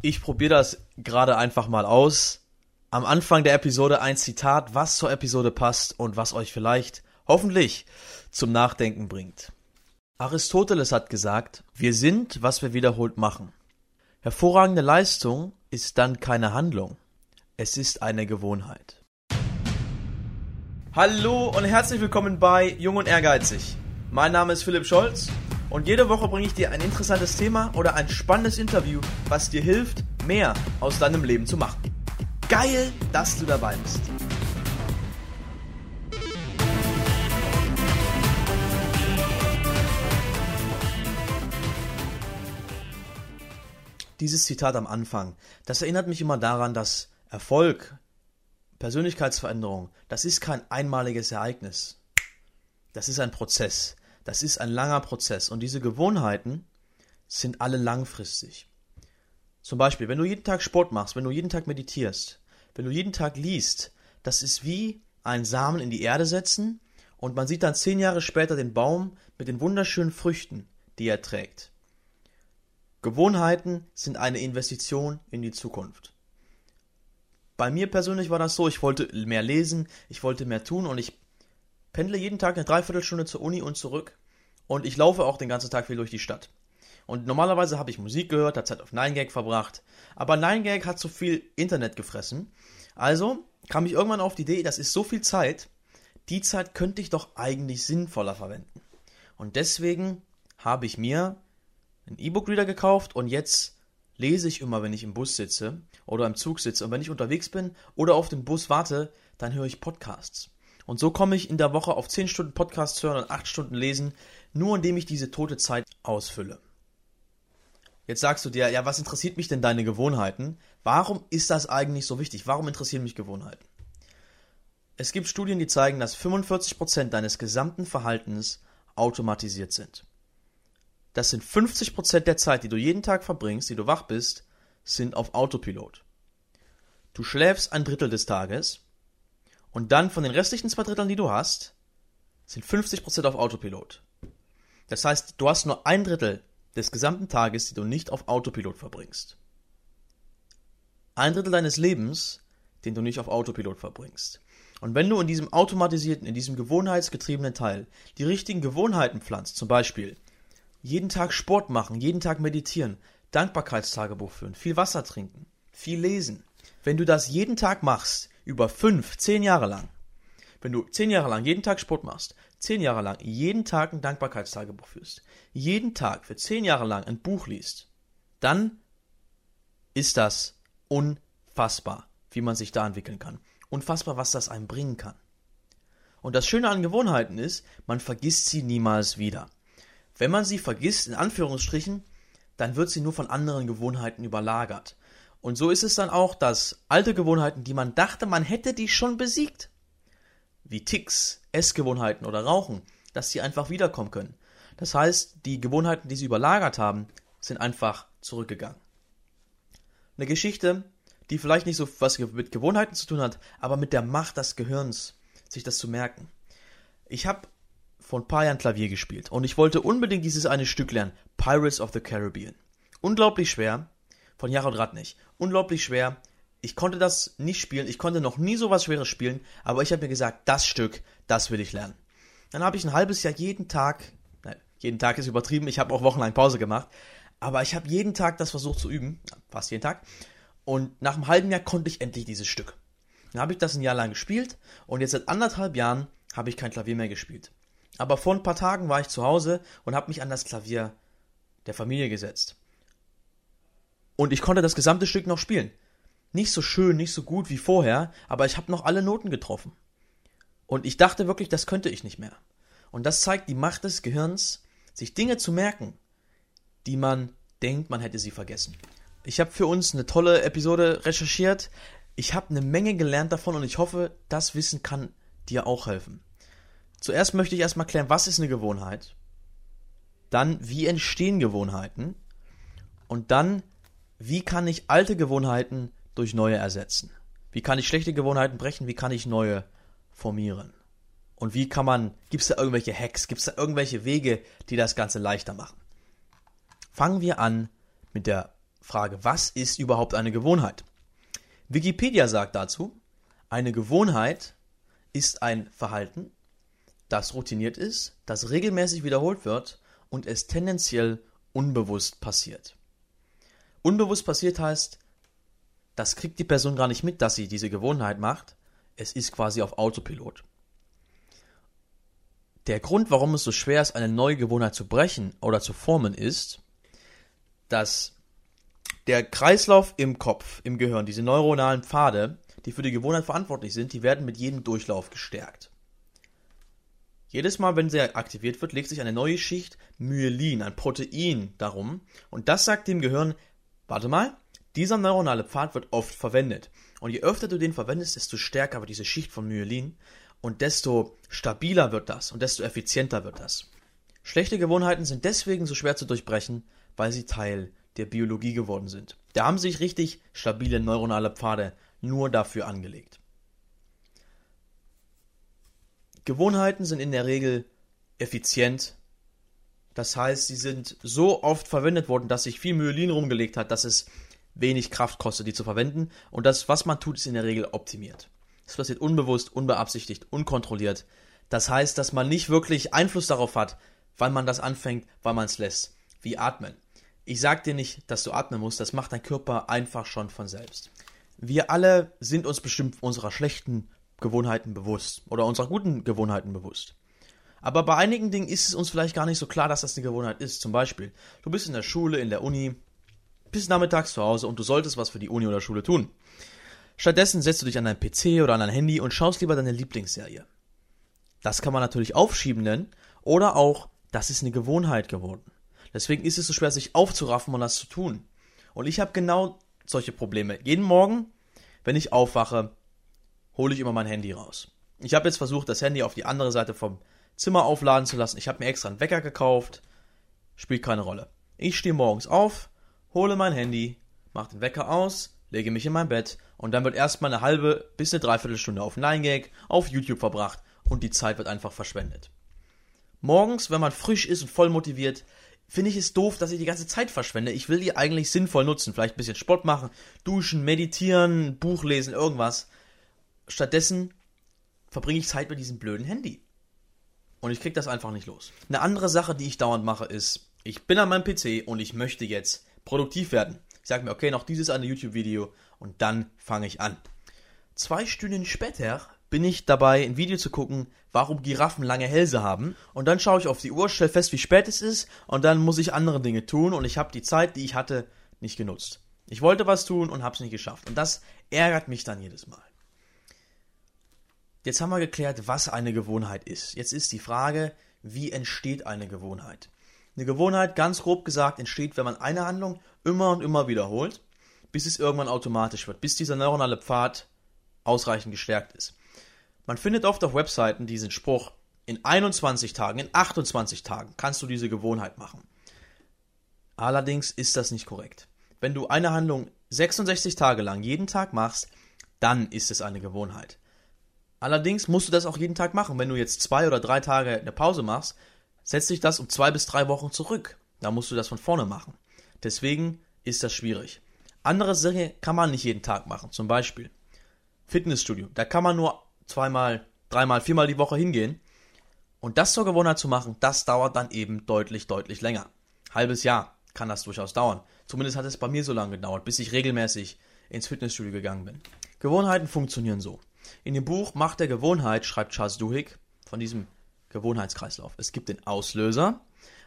Ich probiere das gerade einfach mal aus. Am Anfang der Episode ein Zitat, was zur Episode passt und was euch vielleicht, hoffentlich, zum Nachdenken bringt. Aristoteles hat gesagt, wir sind, was wir wiederholt machen. Hervorragende Leistung ist dann keine Handlung. Es ist eine Gewohnheit. Hallo und herzlich willkommen bei Jung und Ehrgeizig. Mein Name ist Philipp Scholz und jede Woche bringe ich dir ein interessantes Thema oder ein spannendes Interview, was dir hilft, mehr aus deinem Leben zu machen. Geil, dass du dabei bist. Dieses Zitat am Anfang, das erinnert mich immer daran, dass Erfolg, Persönlichkeitsveränderung, das ist kein einmaliges Ereignis. Das ist ein Prozess. Das ist ein langer Prozess. Und diese Gewohnheiten sind alle langfristig. Zum Beispiel, wenn du jeden Tag Sport machst, wenn du jeden Tag meditierst, wenn du jeden Tag liest, das ist wie ein Samen in die Erde setzen und man sieht dann zehn Jahre später den Baum mit den wunderschönen Früchten, die er trägt. Gewohnheiten sind eine Investition in die Zukunft. Bei mir persönlich war das so, ich wollte mehr lesen, ich wollte mehr tun und ich pendle jeden Tag eine Dreiviertelstunde zur Uni und zurück und ich laufe auch den ganzen Tag viel durch die Stadt. Und normalerweise habe ich Musik gehört, habe Zeit auf 9gag verbracht, aber 9gag hat zu viel Internet gefressen. Also kam ich irgendwann auf die Idee, das ist so viel Zeit, die Zeit könnte ich doch eigentlich sinnvoller verwenden. Und deswegen habe ich mir einen E-Book-Reader gekauft und jetzt lese ich immer, wenn ich im Bus sitze oder im Zug sitze. Und wenn ich unterwegs bin oder auf den Bus warte, dann höre ich Podcasts. Und so komme ich in der Woche auf 10 Stunden Podcasts hören und 8 Stunden lesen, nur indem ich diese tote Zeit ausfülle. Jetzt sagst du dir, ja, was interessiert mich denn deine Gewohnheiten? Warum ist das eigentlich so wichtig? Warum interessieren mich Gewohnheiten? Es gibt Studien, die zeigen, dass 45% deines gesamten Verhaltens automatisiert sind. Das sind 50% der Zeit, die du jeden Tag verbringst, die du wach bist, sind auf Autopilot. Du schläfst ein Drittel des Tages und dann von den restlichen zwei Dritteln, die du hast, sind 50% auf Autopilot. Das heißt, du hast nur ein Drittel des gesamten Tages, die du nicht auf Autopilot verbringst. Ein Drittel deines Lebens, den du nicht auf Autopilot verbringst. Und wenn du in diesem automatisierten, in diesem gewohnheitsgetriebenen Teil die richtigen Gewohnheiten pflanzt, zum Beispiel jeden Tag Sport machen, jeden Tag meditieren, Dankbarkeitstagebuch führen, viel Wasser trinken, viel lesen. Wenn du das jeden Tag machst, über fünf, zehn Jahre lang, wenn du zehn Jahre lang jeden Tag Sport machst, zehn Jahre lang jeden Tag ein Dankbarkeitstagebuch führst, jeden Tag für zehn Jahre lang ein Buch liest, dann ist das unfassbar, wie man sich da entwickeln kann. Unfassbar, was das einem bringen kann. Und das Schöne an Gewohnheiten ist, man vergisst sie niemals wieder. Wenn man sie vergisst, in Anführungsstrichen, dann wird sie nur von anderen Gewohnheiten überlagert. Und so ist es dann auch, dass alte Gewohnheiten, die man dachte, man hätte die schon besiegt, wie Ticks, Essgewohnheiten oder Rauchen, dass sie einfach wiederkommen können. Das heißt, die Gewohnheiten, die sie überlagert haben, sind einfach zurückgegangen. Eine Geschichte, die vielleicht nicht so was mit Gewohnheiten zu tun hat, aber mit der Macht des Gehirns, sich das zu merken. Ich habe vor ein paar Jahren Klavier gespielt und ich wollte unbedingt dieses eine Stück lernen, Pirates of the Caribbean. Unglaublich schwer, von Jahrhundert Rad nicht. Unglaublich schwer. Ich konnte das nicht spielen, ich konnte noch nie so was Schweres spielen, aber ich habe mir gesagt, das Stück, das will ich lernen. Dann habe ich ein halbes Jahr jeden Tag, nein, jeden Tag ist übertrieben, ich habe auch wochenlang Pause gemacht, aber ich habe jeden Tag das versucht zu üben, fast jeden Tag. Und nach einem halben Jahr konnte ich endlich dieses Stück. Dann habe ich das ein Jahr lang gespielt und jetzt seit anderthalb Jahren habe ich kein Klavier mehr gespielt. Aber vor ein paar Tagen war ich zu Hause und habe mich an das Klavier der Familie gesetzt. Und ich konnte das gesamte Stück noch spielen. Nicht so schön, nicht so gut wie vorher, aber ich habe noch alle Noten getroffen. Und ich dachte wirklich, das könnte ich nicht mehr. Und das zeigt die Macht des Gehirns, sich Dinge zu merken, die man denkt, man hätte sie vergessen. Ich habe für uns eine tolle Episode recherchiert. Ich habe eine Menge gelernt davon und ich hoffe, das Wissen kann dir auch helfen. Zuerst möchte ich erstmal klären, was ist eine Gewohnheit? Dann, wie entstehen Gewohnheiten? Und dann, wie kann ich alte Gewohnheiten durch neue ersetzen? Wie kann ich schlechte Gewohnheiten brechen? Wie kann ich neue formieren? Und wie kann man, gibt es da irgendwelche Hacks, gibt es da irgendwelche Wege, die das Ganze leichter machen? Fangen wir an mit der Frage, was ist überhaupt eine Gewohnheit? Wikipedia sagt dazu, eine Gewohnheit ist ein Verhalten, das routiniert ist, das regelmäßig wiederholt wird und es tendenziell unbewusst passiert. Unbewusst passiert heißt, das kriegt die Person gar nicht mit, dass sie diese Gewohnheit macht. Es ist quasi auf Autopilot. Der Grund, warum es so schwer ist, eine neue Gewohnheit zu brechen oder zu formen, ist, dass der Kreislauf im Kopf, im Gehirn, diese neuronalen Pfade, die für die Gewohnheit verantwortlich sind, die werden mit jedem Durchlauf gestärkt. Jedes Mal, wenn sie aktiviert wird, legt sich eine neue Schicht Myelin, ein Protein, darum. Und das sagt dem Gehirn, warte mal, dieser neuronale Pfad wird oft verwendet. Und je öfter du den verwendest, desto stärker wird diese Schicht von Myelin und desto stabiler wird das und desto effizienter wird das. Schlechte Gewohnheiten sind deswegen so schwer zu durchbrechen, weil sie Teil der Biologie geworden sind. Da haben sich richtig stabile neuronale Pfade nur dafür angelegt. Gewohnheiten sind in der Regel effizient. Das heißt, sie sind so oft verwendet worden, dass sich viel Myelin rumgelegt hat, dass es wenig Kraft kostet, die zu verwenden. Und das, was man tut, ist in der Regel optimiert. Das passiert unbewusst, unbeabsichtigt, unkontrolliert. Das heißt, dass man nicht wirklich Einfluss darauf hat, wann man das anfängt, wann man es lässt. Wie atmen. Ich sag dir nicht, dass du atmen musst, das macht dein Körper einfach schon von selbst. Wir alle sind uns bestimmt unserer schlechten Gewohnheiten bewusst oder unserer guten Gewohnheiten bewusst. Aber bei einigen Dingen ist es uns vielleicht gar nicht so klar, dass das eine Gewohnheit ist. Zum Beispiel, du bist in der Schule, in der Uni, bist nachmittags zu Hause und du solltest was für die Uni oder Schule tun. Stattdessen setzt du dich an dein PC oder an dein Handy und schaust lieber deine Lieblingsserie. Das kann man natürlich aufschieben nennen oder auch, das ist eine Gewohnheit geworden. Deswegen ist es so schwer, sich aufzuraffen und das zu tun. Und ich habe genau solche Probleme. Jeden Morgen, wenn ich aufwache, hole ich immer mein Handy raus. Ich habe jetzt versucht, das Handy auf die andere Seite vom Zimmer aufladen zu lassen. Ich habe mir extra einen Wecker gekauft. Spielt keine Rolle. Ich stehe morgens auf, hole mein Handy, mache den Wecker aus, lege mich in mein Bett und dann wird erstmal eine halbe bis eine Dreiviertelstunde auf 9gag, auf YouTube verbracht und die Zeit wird einfach verschwendet. Morgens, wenn man frisch ist und voll motiviert, finde ich es doof, dass ich die ganze Zeit verschwende. Ich will die eigentlich sinnvoll nutzen. Vielleicht ein bisschen Sport machen, duschen, meditieren, Buch lesen, irgendwas. Stattdessen verbringe ich Zeit mit diesem blöden Handy. Und ich kriege das einfach nicht los. Eine andere Sache, die ich dauernd mache, ist, ich bin an meinem PC und ich möchte jetzt produktiv werden. Ich sage mir, okay, noch dieses eine YouTube-Video und dann fange ich an. Zwei Stunden später bin ich dabei, ein Video zu gucken, warum Giraffen lange Hälse haben. Und dann schaue ich auf die Uhr, stelle fest, wie spät es ist, und dann muss ich andere Dinge tun und ich habe die Zeit, die ich hatte, nicht genutzt. Ich wollte was tun und habe es nicht geschafft. Und das ärgert mich dann jedes Mal. Jetzt haben wir geklärt, was eine Gewohnheit ist. Jetzt ist die Frage, wie entsteht eine Gewohnheit? Eine Gewohnheit, ganz grob gesagt, entsteht, wenn man eine Handlung immer und immer wiederholt, bis es irgendwann automatisch wird, bis dieser neuronale Pfad ausreichend gestärkt ist. Man findet oft auf Webseiten diesen Spruch, in 21 Tagen, in 28 Tagen kannst du diese Gewohnheit machen. Allerdings ist das nicht korrekt. Wenn du eine Handlung 66 Tage lang jeden Tag machst, dann ist es eine Gewohnheit. Allerdings musst du das auch jeden Tag machen. Wenn du jetzt zwei oder drei Tage eine Pause machst, setzt sich das um zwei bis drei Wochen zurück. Da musst du das von vorne machen. Deswegen ist das schwierig. Andere Dinge kann man nicht jeden Tag machen. Zum Beispiel Fitnessstudio. Da kann man nur zweimal, dreimal, viermal die Woche hingehen. Und das zur Gewohnheit zu machen, das dauert dann eben deutlich, deutlich länger. Halbes Jahr kann das durchaus dauern. Zumindest hat es bei mir so lange gedauert, bis ich regelmäßig ins Fitnessstudio gegangen bin. Gewohnheiten funktionieren so. In dem Buch Macht der Gewohnheit schreibt Charles Duhigg von diesem Gewohnheitskreislauf. Es gibt den Auslöser,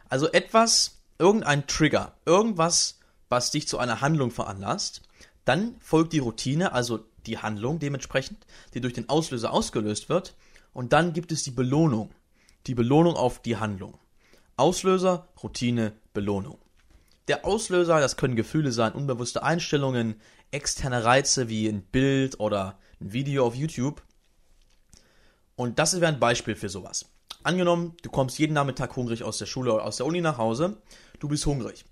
also etwas, irgendein Trigger, irgendwas, was dich zu einer Handlung veranlasst. Dann folgt die Routine, also die Handlung dementsprechend, die durch den Auslöser ausgelöst wird. Und dann gibt es die Belohnung. Die Belohnung auf die Handlung. Auslöser, Routine, Belohnung. Der Auslöser, das können Gefühle sein, unbewusste Einstellungen, externe Reize wie ein Bild oder ein Video auf YouTube. Und das wäre ein Beispiel für sowas. Angenommen, du kommst jeden Nachmittag hungrig aus der Schule oder aus der Uni nach Hause, du bist hungrig.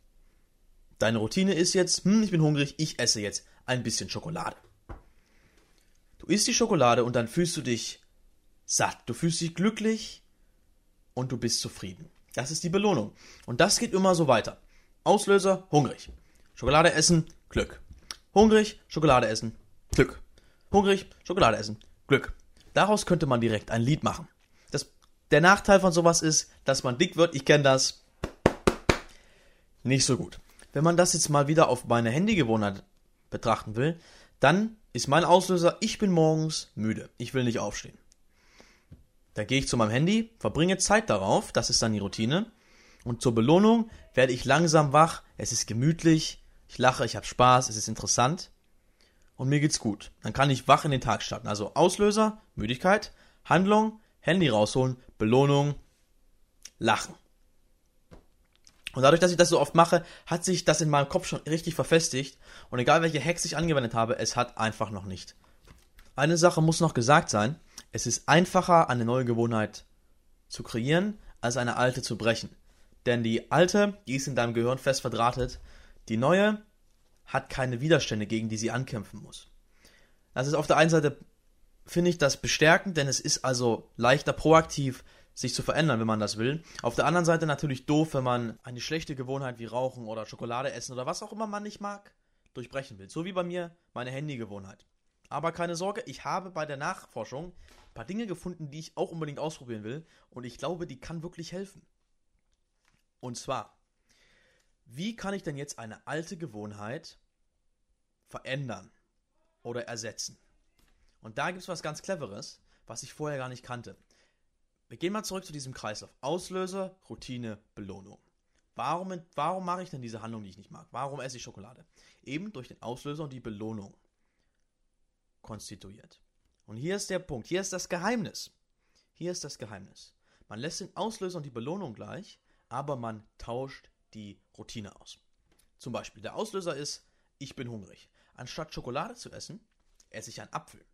Deine Routine ist jetzt, hm, ich bin hungrig, ich esse jetzt ein bisschen Schokolade. Du isst die Schokolade und dann fühlst du dich satt, du fühlst dich glücklich und du bist zufrieden. Das ist die Belohnung. Und das geht immer so weiter. Auslöser, hungrig. Schokolade essen, Glück. Hungrig, Schokolade essen, Glück. Hungrig, Schokolade essen, Glück. Daraus könnte man direkt ein Lied machen. Der Nachteil von sowas ist, dass man dick wird. Ich kenne das. Nicht so gut. Wenn man das jetzt mal wieder auf meine Handygewohnheit betrachten will, dann ist mein Auslöser, ich bin morgens müde. Ich will nicht aufstehen. Dann gehe ich zu meinem Handy, verbringe Zeit darauf, das ist dann die Routine. Und zur Belohnung werde ich langsam wach, es ist gemütlich, ich lache, ich habe Spaß, es ist interessant und mir geht's gut. Dann kann ich wach in den Tag starten. Also Auslöser, Müdigkeit, Handlung, Handy rausholen, Belohnung, Lachen. Und dadurch, dass ich das so oft mache, hat sich das in meinem Kopf schon richtig verfestigt. Und egal welche Hacks ich angewendet habe, es hat einfach noch nicht. Eine Sache muss noch gesagt sein. Es ist einfacher, eine neue Gewohnheit zu kreieren, als eine alte zu brechen. Denn die alte, die ist in deinem Gehirn fest verdrahtet. Die neue hat keine Widerstände, gegen die sie ankämpfen muss. Das ist auf der einen Seite, finde ich, das bestärkend, denn es ist also leichter proaktiv, sich zu verändern, wenn man das will. Auf der anderen Seite natürlich doof, wenn man eine schlechte Gewohnheit wie Rauchen oder Schokolade essen oder was auch immer man nicht mag, durchbrechen will. So wie bei mir meine Handygewohnheit. Aber keine Sorge, ich habe bei der Nachforschung ein paar Dinge gefunden, die ich auch unbedingt ausprobieren will und ich glaube, die kann wirklich helfen. Und zwar, wie kann ich denn jetzt eine alte Gewohnheit verändern oder ersetzen? Und da gibt es was ganz Cleveres, was ich vorher gar nicht kannte. Wir gehen mal zurück zu diesem Kreislauf. Auslöser, Routine, Belohnung. Warum, warum mache ich denn diese Handlung, die ich nicht mag? Warum esse ich Schokolade? Eben durch den Auslöser und die Belohnung konstituiert. Und hier ist der Punkt, hier ist das Geheimnis. Hier ist das Geheimnis. Man lässt den Auslöser und die Belohnung gleich, aber man tauscht die Routine aus. Zum Beispiel, der Auslöser ist, ich bin hungrig. Anstatt Schokolade zu essen, esse ich einen Apfel.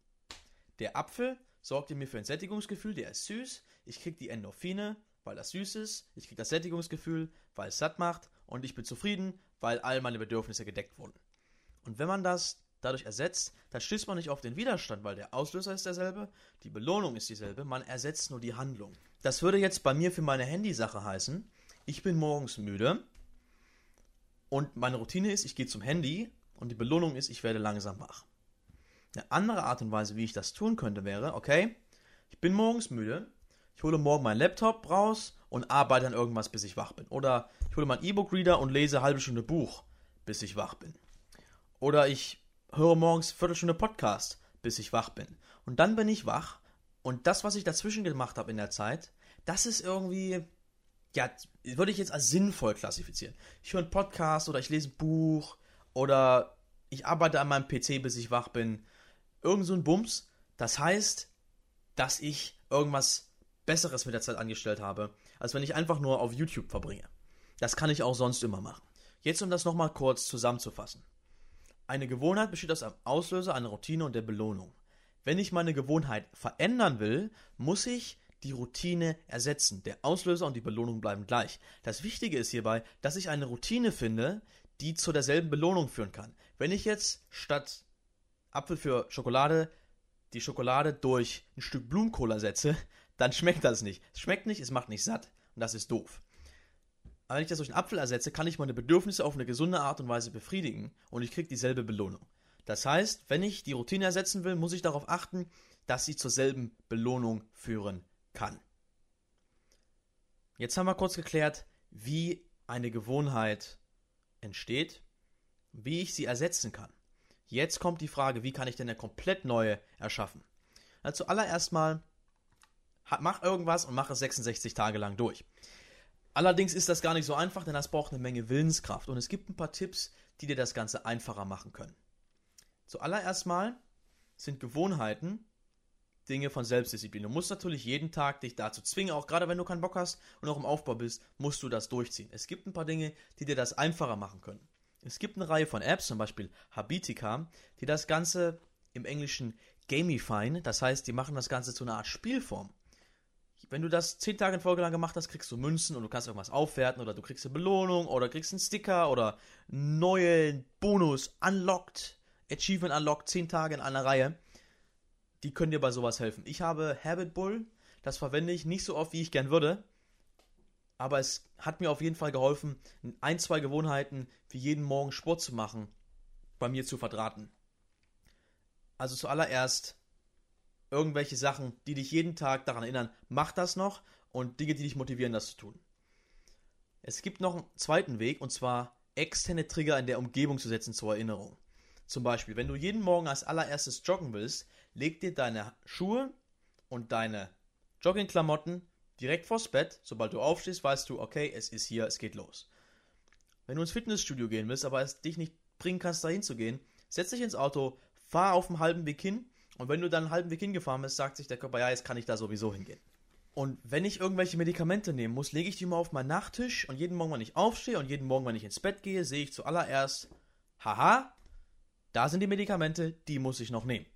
Der Apfel sorgt mir für ein Sättigungsgefühl, der ist süß. Ich kriege die Endorphine, weil das süß ist. Ich kriege das Sättigungsgefühl, weil es satt macht. Und ich bin zufrieden, weil all meine Bedürfnisse gedeckt wurden. Und wenn man das dadurch ersetzt, dann stößt man nicht auf den Widerstand, weil der Auslöser ist derselbe, die Belohnung ist dieselbe, man ersetzt nur die Handlung. Das würde jetzt bei mir für meine Handysache heißen, ich bin morgens müde und meine Routine ist, ich gehe zum Handy und die Belohnung ist, ich werde langsam wach. Eine andere Art und Weise, wie ich das tun könnte, wäre, okay, ich bin morgens müde, ich hole morgen meinen Laptop raus und arbeite an irgendwas, bis ich wach bin. Oder ich hole meinen E-Book-Reader und lese eine halbe Stunde Buch, bis ich wach bin. Oder ich höre morgens eine Viertelstunde Podcast, bis ich wach bin. Und dann bin ich wach und das, was ich dazwischen gemacht habe in der Zeit, das ist irgendwie ja, würde ich jetzt als sinnvoll klassifizieren. Ich höre einen Podcast oder ich lese ein Buch oder ich arbeite an meinem PC, bis ich wach bin. Irgend so ein Bums. Das heißt, dass ich irgendwas Besseres mit der Zeit angestellt habe, als wenn ich einfach nur auf YouTube verbringe. Das kann ich auch sonst immer machen. Jetzt, um das nochmal kurz zusammenzufassen. Eine Gewohnheit besteht aus einem Auslöser, einer Routine und der Belohnung. Wenn ich meine Gewohnheit verändern will, muss ich die Routine ersetzen. Der Auslöser und die Belohnung bleiben gleich. Das Wichtige ist hierbei, dass ich eine Routine finde, die zu derselben Belohnung führen kann. Wenn ich jetzt statt Apfel für Schokolade die Schokolade durch ein Stück Blumenkohl ersetze, dann schmeckt das nicht. Es schmeckt nicht, es macht nicht satt und das ist doof. Aber wenn ich das durch einen Apfel ersetze, kann ich meine Bedürfnisse auf eine gesunde Art und Weise befriedigen und ich kriege dieselbe Belohnung. Das heißt, wenn ich die Routine ersetzen will, muss ich darauf achten, dass sie zur selben Belohnung führen kann. Jetzt haben wir kurz geklärt, wie eine Gewohnheit entsteht, wie ich sie ersetzen kann. Jetzt kommt die Frage, wie kann ich denn eine komplett neue erschaffen? Also zuallererst mal, mach irgendwas und mach es 66 Tage lang durch. Allerdings ist das gar nicht so einfach, denn das braucht eine Menge Willenskraft. Und es gibt ein paar Tipps, die dir das Ganze einfacher machen können. Zuallererst mal sind Gewohnheiten Dinge von Selbstdisziplin. Du musst natürlich jeden Tag dich dazu zwingen, auch gerade wenn du keinen Bock hast und auch im Aufbau bist, musst du das durchziehen. Es gibt ein paar Dinge, die dir das einfacher machen können. Es gibt eine Reihe von Apps, zum Beispiel Habitica, die das Ganze im Englischen gamifyen, das heißt, die machen das Ganze zu einer Art Spielform. Wenn du das zehn Tage in Folge lang gemacht hast, kriegst du Münzen und du kannst irgendwas aufwerten oder du kriegst eine Belohnung oder kriegst einen Sticker oder neuen Bonus unlocked, Achievement unlocked, zehn Tage in einer Reihe die können dir bei sowas helfen. Ich habe Habit Bull, das verwende ich nicht so oft, wie ich gern würde. Aber es hat mir auf jeden Fall geholfen, ein, zwei Gewohnheiten wie jeden Morgen Sport zu machen, bei mir zu verdrahten. Also zuallererst irgendwelche Sachen, die dich jeden Tag daran erinnern, mach das noch und Dinge, die dich motivieren, das zu tun. Es gibt noch einen zweiten Weg und zwar externe Trigger in der Umgebung zu setzen zur Erinnerung. Zum Beispiel, wenn du jeden Morgen als allererstes joggen willst, leg dir deine Schuhe und deine Joggingklamotten direkt vors Bett. Sobald du aufstehst, weißt du, okay, es ist hier, es geht los. Wenn du ins Fitnessstudio gehen willst, aber es dich nicht bringen kannst, dahin zu gehen, setz dich ins Auto, fahr auf dem halben Weg hin und wenn du dann einen halben Weg hingefahren bist, sagt sich der Körper, ja, jetzt kann ich da sowieso hingehen. Und wenn ich irgendwelche Medikamente nehmen muss, lege ich die mal auf meinen Nachttisch und jeden Morgen, wenn ich aufstehe und jeden Morgen, wenn ich ins Bett gehe, sehe ich zuallererst, haha, da sind die Medikamente, die muss ich noch nehmen.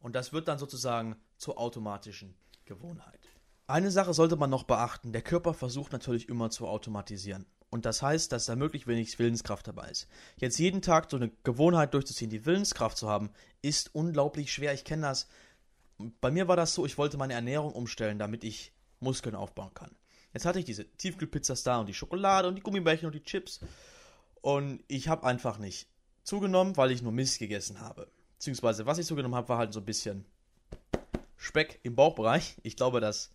Und das wird dann sozusagen zur automatischen Gewohnheit. Eine Sache sollte man noch beachten. Der Körper versucht natürlich immer zu automatisieren. Und das heißt, dass da möglichst wenig Willenskraft dabei ist. Jetzt jeden Tag so eine Gewohnheit durchzuziehen, die Willenskraft zu haben, ist unglaublich schwer. Ich kenne das. Bei mir war das so, ich wollte meine Ernährung umstellen, damit ich Muskeln aufbauen kann. Jetzt hatte ich diese Tiefkühlpizzas da und die Schokolade und die Gummibärchen und die Chips. Und ich habe einfach nicht zugenommen, weil ich nur Mist gegessen habe. Beziehungsweise, was ich zugenommen habe, war halt so ein bisschen Speck im Bauchbereich. Ich glaube, das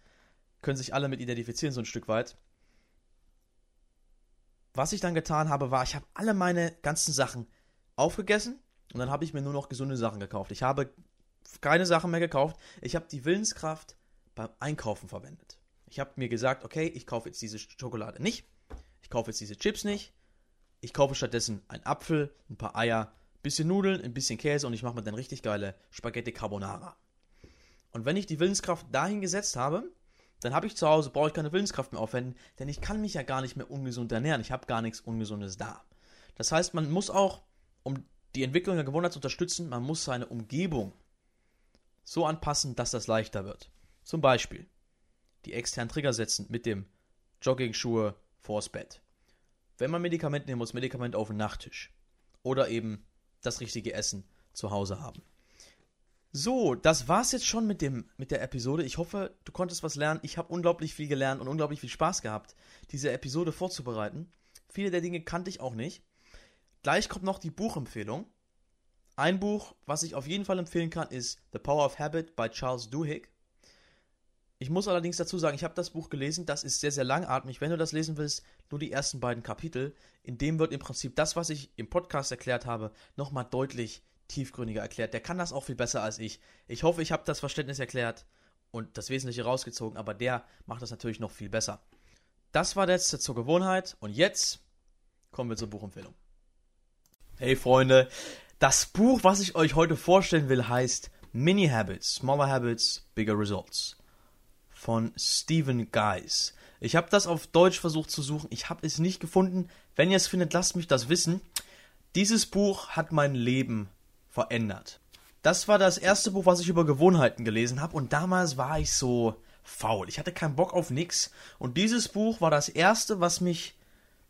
können sich alle mit identifizieren, so ein Stück weit. Was ich dann getan habe, war, ich habe alle meine ganzen Sachen aufgegessen und dann habe ich mir nur noch gesunde Sachen gekauft. Ich habe keine Sachen mehr gekauft. Ich habe die Willenskraft beim Einkaufen verwendet. Ich habe mir gesagt, okay, ich kaufe jetzt diese Schokolade nicht. Ich kaufe jetzt diese Chips nicht. Ich kaufe stattdessen einen Apfel, ein paar Eier, ein bisschen Nudeln, ein bisschen Käse und ich mache mir dann richtig geile Spaghetti Carbonara. Und wenn ich die Willenskraft dahin gesetzt habe, dann habe ich zu Hause, brauche ich keine Willenskraft mehr aufwenden, denn ich kann mich ja gar nicht mehr ungesund ernähren. Ich habe gar nichts Ungesundes da. Das heißt, man muss auch, um die Entwicklung der Gewohnheit zu unterstützen, man muss seine Umgebung so anpassen, dass das leichter wird. Zum Beispiel die externen Trigger setzen mit dem Jogging-Schuhe vors Bett. Wenn man Medikamente nehmen muss, Medikament auf den Nachttisch. Oder eben das richtige Essen zu Hause haben. So, das war's jetzt schon mit, dem, mit der Episode. Ich hoffe, du konntest was lernen. Ich habe unglaublich viel gelernt und unglaublich viel Spaß gehabt, diese Episode vorzubereiten. Viele der Dinge kannte ich auch nicht. Gleich kommt noch die Buchempfehlung. Ein Buch, was ich auf jeden Fall empfehlen kann, ist The Power of Habit by Charles Duhigg. Ich muss allerdings dazu sagen, ich habe das Buch gelesen, das ist sehr, sehr langatmig. Wenn du das lesen willst, nur die ersten beiden Kapitel. In dem wird im Prinzip das, was ich im Podcast erklärt habe, nochmal deutlich tiefgründiger erklärt. Der kann das auch viel besser als ich. Ich hoffe, ich habe das Verständnis erklärt und das Wesentliche rausgezogen, aber der macht das natürlich noch viel besser. Das war der letzte zur Gewohnheit und jetzt kommen wir zur Buchempfehlung. Hey Freunde, das Buch, was ich euch heute vorstellen will, heißt Mini Habits, Smaller Habits, Bigger Results von Stephen Guys. Ich habe das auf Deutsch versucht zu suchen, ich habe es nicht gefunden. Wenn ihr es findet, lasst mich das wissen. Dieses Buch hat mein Leben verändert. Das war das erste Buch, was ich über Gewohnheiten gelesen habe und damals war ich so faul. Ich hatte keinen Bock auf nix und dieses Buch war das erste, was mich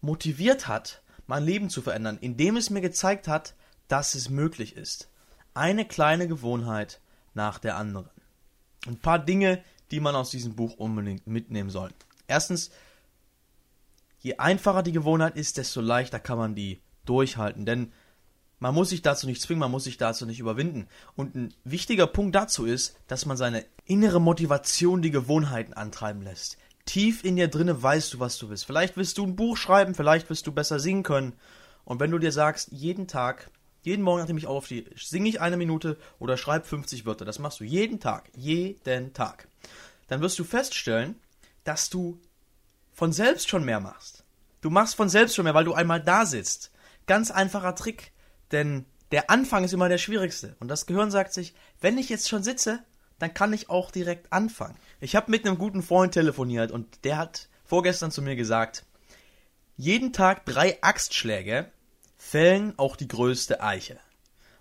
motiviert hat, mein Leben zu verändern, indem es mir gezeigt hat, dass es möglich ist. Eine kleine Gewohnheit nach der anderen. Ein paar Dinge, die man aus diesem Buch unbedingt mitnehmen soll. Erstens, je einfacher die Gewohnheit ist, desto leichter kann man die durchhalten. Denn man muss sich dazu nicht zwingen, man muss sich dazu nicht überwinden. Und ein wichtiger Punkt dazu ist, dass man seine innere Motivation, die Gewohnheiten antreiben lässt. Tief in dir drinne weißt du, was du willst. Vielleicht willst du ein Buch schreiben, vielleicht willst du besser singen können. Und wenn du dir sagst, jeden Tag, jeden Morgen, nachdem ich aufstehe, singe ich eine Minute oder schreibe 50 Wörter. Das machst du jeden Tag, jeden Tag. Dann wirst du feststellen, dass du von selbst schon mehr machst. Du machst von selbst schon mehr, weil du einmal da sitzt. Ganz einfacher Trick denn der Anfang ist immer der schwierigste. Und das Gehirn sagt sich, wenn ich jetzt schon sitze, dann kann ich auch direkt anfangen. Ich habe mit einem guten Freund telefoniert und der hat vorgestern zu mir gesagt, jeden Tag drei Axtschläge fällen auch die größte Eiche.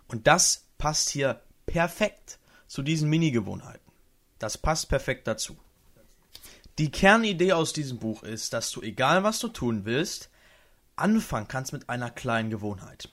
Und das passt hier perfekt zu diesen Mini-Gewohnheiten. Das passt perfekt dazu. Die Kernidee aus diesem Buch ist, dass du, egal was du tun willst, anfangen kannst mit einer kleinen Gewohnheit.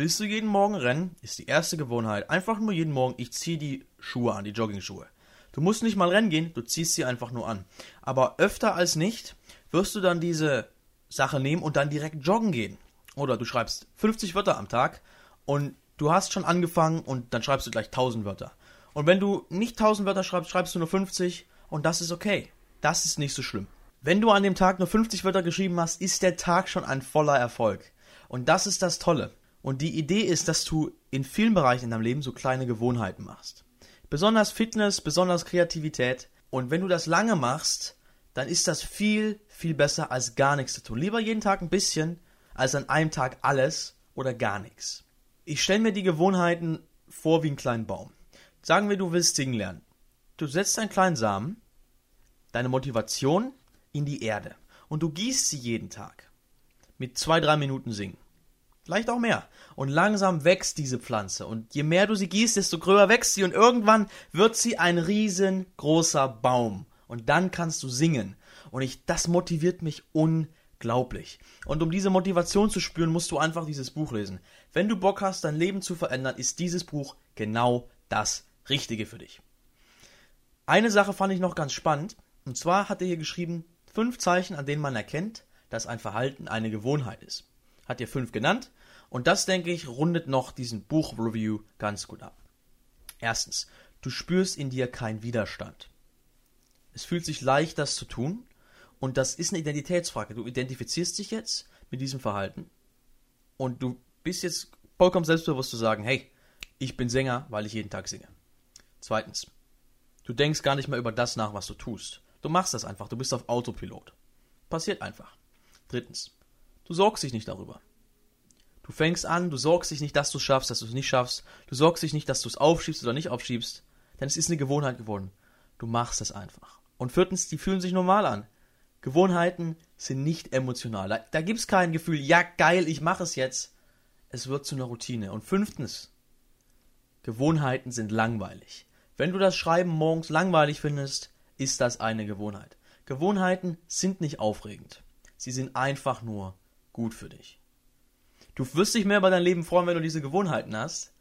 Willst du jeden Morgen rennen? Ist die erste Gewohnheit. Einfach nur jeden Morgen, ich ziehe die Schuhe an, die Jogging-Schuhe. Du musst nicht mal rennen gehen, du ziehst sie einfach nur an. Aber öfter als nicht wirst du dann diese Sache nehmen und dann direkt joggen gehen. Oder du schreibst 50 Wörter am Tag und du hast schon angefangen und dann schreibst du gleich 1000 Wörter. Und wenn du nicht 1000 Wörter schreibst, schreibst du nur 50 und das ist okay. Das ist nicht so schlimm. Wenn du an dem Tag nur 50 Wörter geschrieben hast, ist der Tag schon ein voller Erfolg. Und das ist das Tolle. Und die Idee ist, dass du in vielen Bereichen in deinem Leben so kleine Gewohnheiten machst. Besonders Fitness, besonders Kreativität. Und wenn du das lange machst, dann ist das viel, viel besser als gar nichts zu tun. Lieber jeden Tag ein bisschen, als an einem Tag alles oder gar nichts. Ich stelle mir die Gewohnheiten vor wie einen kleinen Baum. Sagen wir, du willst singen lernen. Du setzt einen kleinen Samen, deine Motivation in die Erde und du gießt sie jeden Tag. Mit zwei, drei Minuten singen. Vielleicht auch mehr. Und langsam wächst diese Pflanze. Und je mehr du sie gießt, desto größer wächst sie. Und irgendwann wird sie ein riesengroßer Baum. Und dann kannst du singen. Und ich, das motiviert mich unglaublich. Und um diese Motivation zu spüren, musst du einfach dieses Buch lesen. Wenn du Bock hast, dein Leben zu verändern, ist dieses Buch genau das Richtige für dich. Eine Sache fand ich noch ganz spannend. Und zwar hat er hier geschrieben, fünf Zeichen, an denen man erkennt, dass ein Verhalten eine Gewohnheit ist. Hat er fünf genannt. Und das, denke ich, rundet noch diesen Buchreview ganz gut ab. Erstens, du spürst in dir keinen Widerstand. Es fühlt sich leicht, das zu tun. Und das ist eine Identitätsfrage. Du identifizierst dich jetzt mit diesem Verhalten. Und du bist jetzt vollkommen selbstbewusst zu sagen, hey, ich bin Sänger, weil ich jeden Tag singe. Zweitens, du denkst gar nicht mehr über das nach, was du tust. Du machst das einfach, du bist auf Autopilot. Passiert einfach. Drittens, du sorgst dich nicht darüber. Du fängst an, du sorgst dich nicht, dass du es schaffst, dass du es nicht schaffst. Du sorgst dich nicht, dass du es aufschiebst oder nicht aufschiebst. Denn es ist eine Gewohnheit geworden. Du machst es einfach. Und viertens, die fühlen sich normal an. Gewohnheiten sind nicht emotional. Da, da gibt es kein Gefühl, ja geil, ich mache es jetzt. Es wird zu einer Routine. Und fünftens, Gewohnheiten sind langweilig. Wenn du das Schreiben morgens langweilig findest, ist das eine Gewohnheit. Gewohnheiten sind nicht aufregend. Sie sind einfach nur gut für dich. Du wirst dich mehr über dein Leben freuen, wenn du diese Gewohnheiten hast,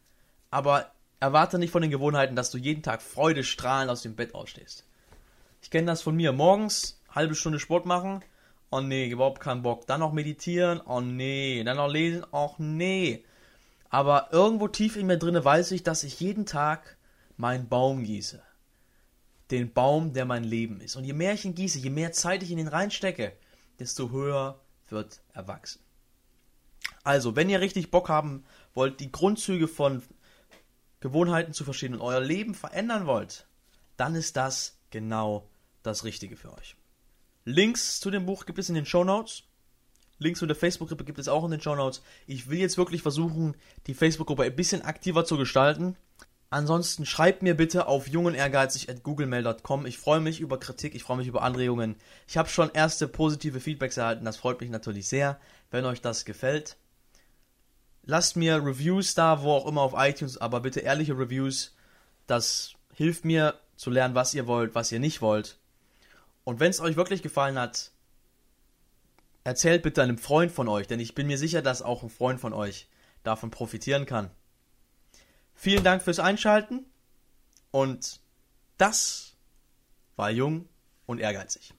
aber erwarte nicht von den Gewohnheiten, dass du jeden Tag freudestrahlend aus dem Bett ausstehst. Ich kenne das von mir. Morgens halbe Stunde Sport machen. Oh nee, überhaupt keinen Bock. Dann noch meditieren. Oh nee. Dann noch lesen. Oh nee. Aber irgendwo tief in mir drinne weiß ich, dass ich jeden Tag meinen Baum gieße. Den Baum, der mein Leben ist. Und je mehr ich ihn gieße, je mehr Zeit ich in ihn reinstecke, desto höher wird er wachsen. Also, wenn ihr richtig Bock haben wollt, die Grundzüge von Gewohnheiten zu verstehen und euer Leben verändern wollt, dann ist das genau das Richtige für euch. Links zu dem Buch gibt es in den Show Notes. Links zu der Facebook-Gruppe gibt es auch in den Show Notes. Ich will jetzt wirklich versuchen, die Facebook-Gruppe ein bisschen aktiver zu gestalten. Ansonsten schreibt mir bitte auf jungenehrgeizig.googlemail.com. Ich freue mich über Kritik, ich freue mich über Anregungen. Ich habe schon erste positive Feedbacks erhalten, das freut mich natürlich sehr, wenn euch das gefällt. Lasst mir Reviews da, wo auch immer auf iTunes, aber bitte ehrliche Reviews. Das hilft mir zu lernen, was ihr wollt, was ihr nicht wollt. Und wenn es euch wirklich gefallen hat, erzählt bitte einem Freund von euch, denn ich bin mir sicher, dass auch ein Freund von euch davon profitieren kann. Vielen Dank fürs Einschalten und das war jung und ehrgeizig.